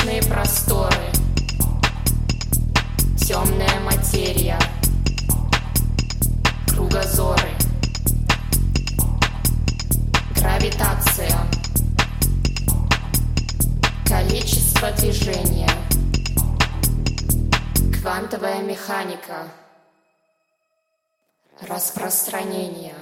вечные просторы, темная материя, кругозоры, гравитация, количество движения, квантовая механика, распространение.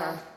America.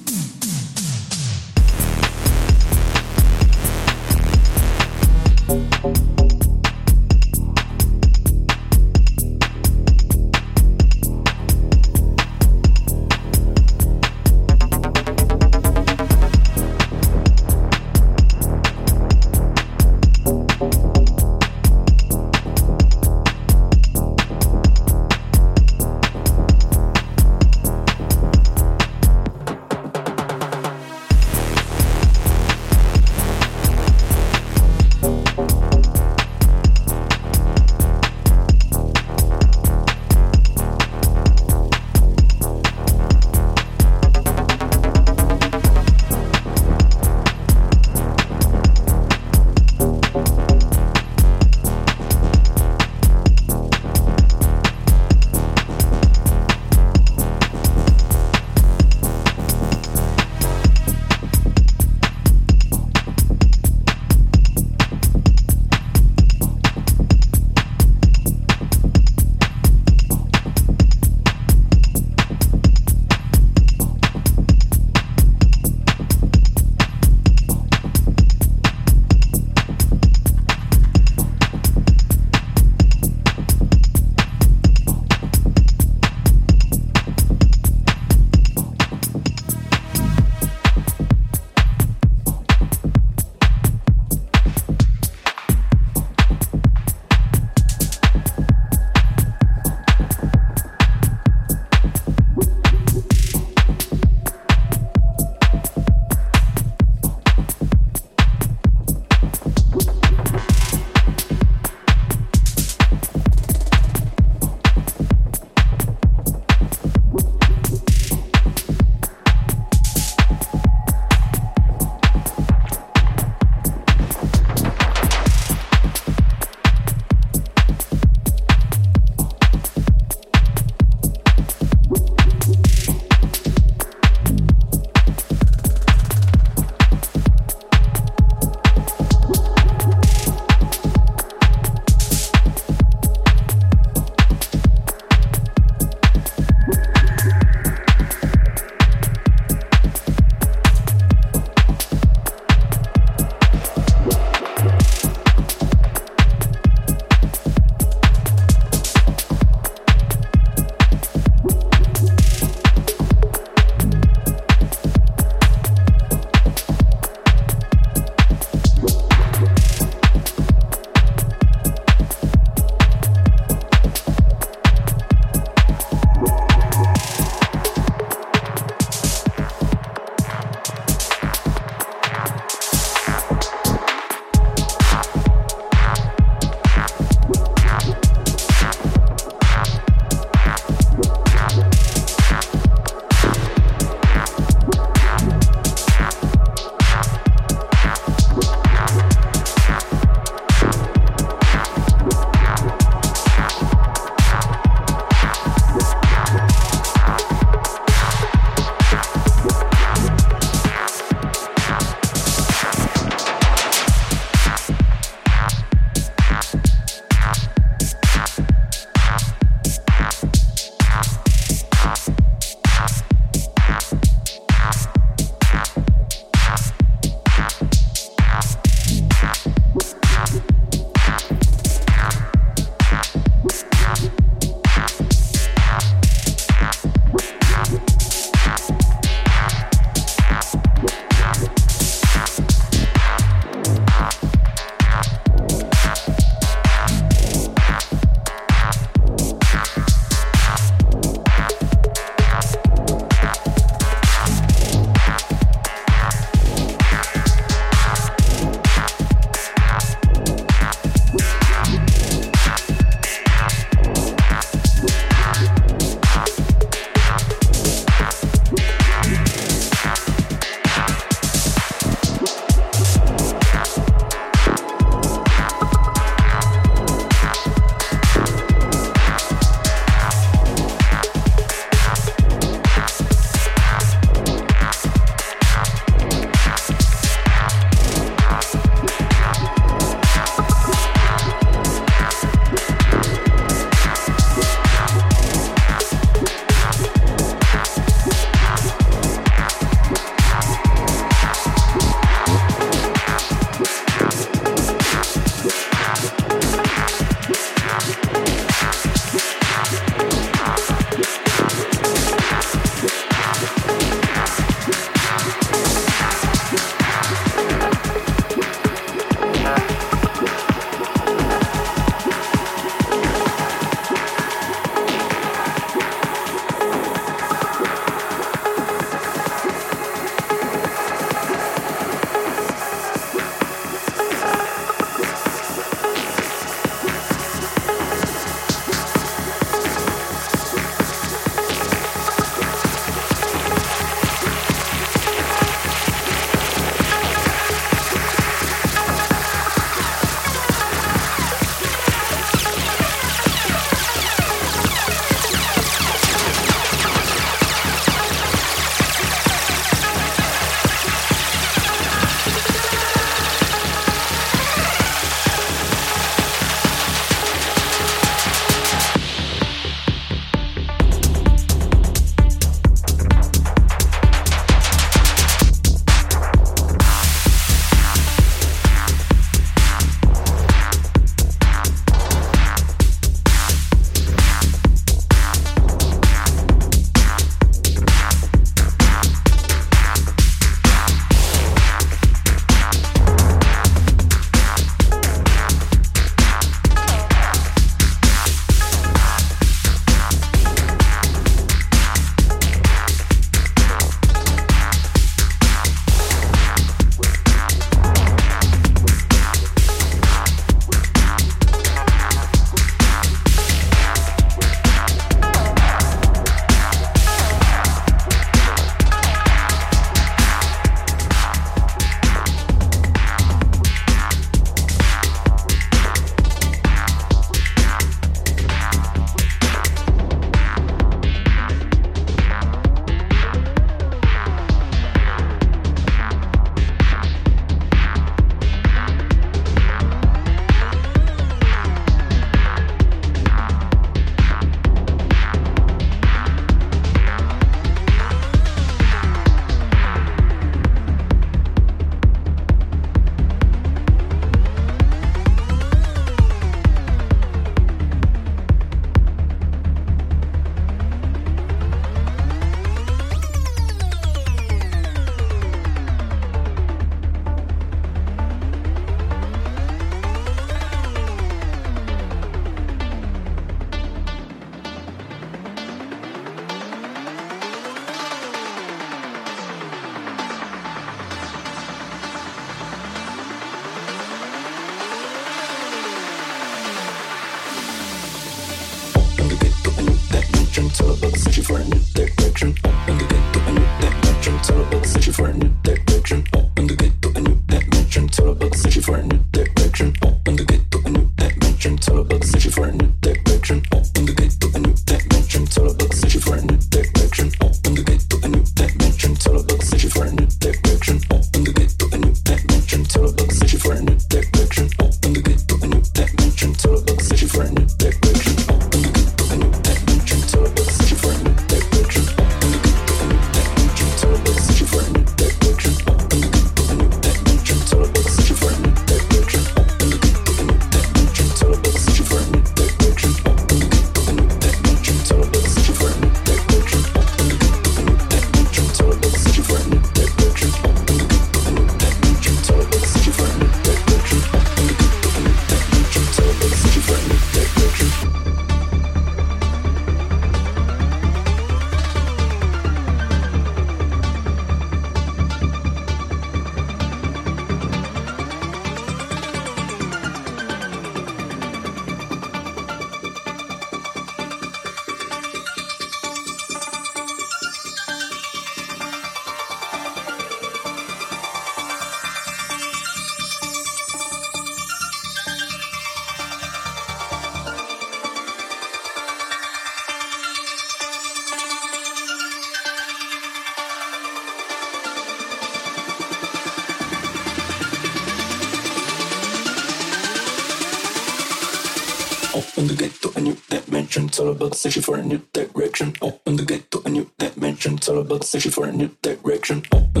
all about searching for a new direction. Open the gate to a new dimension. It's all about searching for a new direction. Open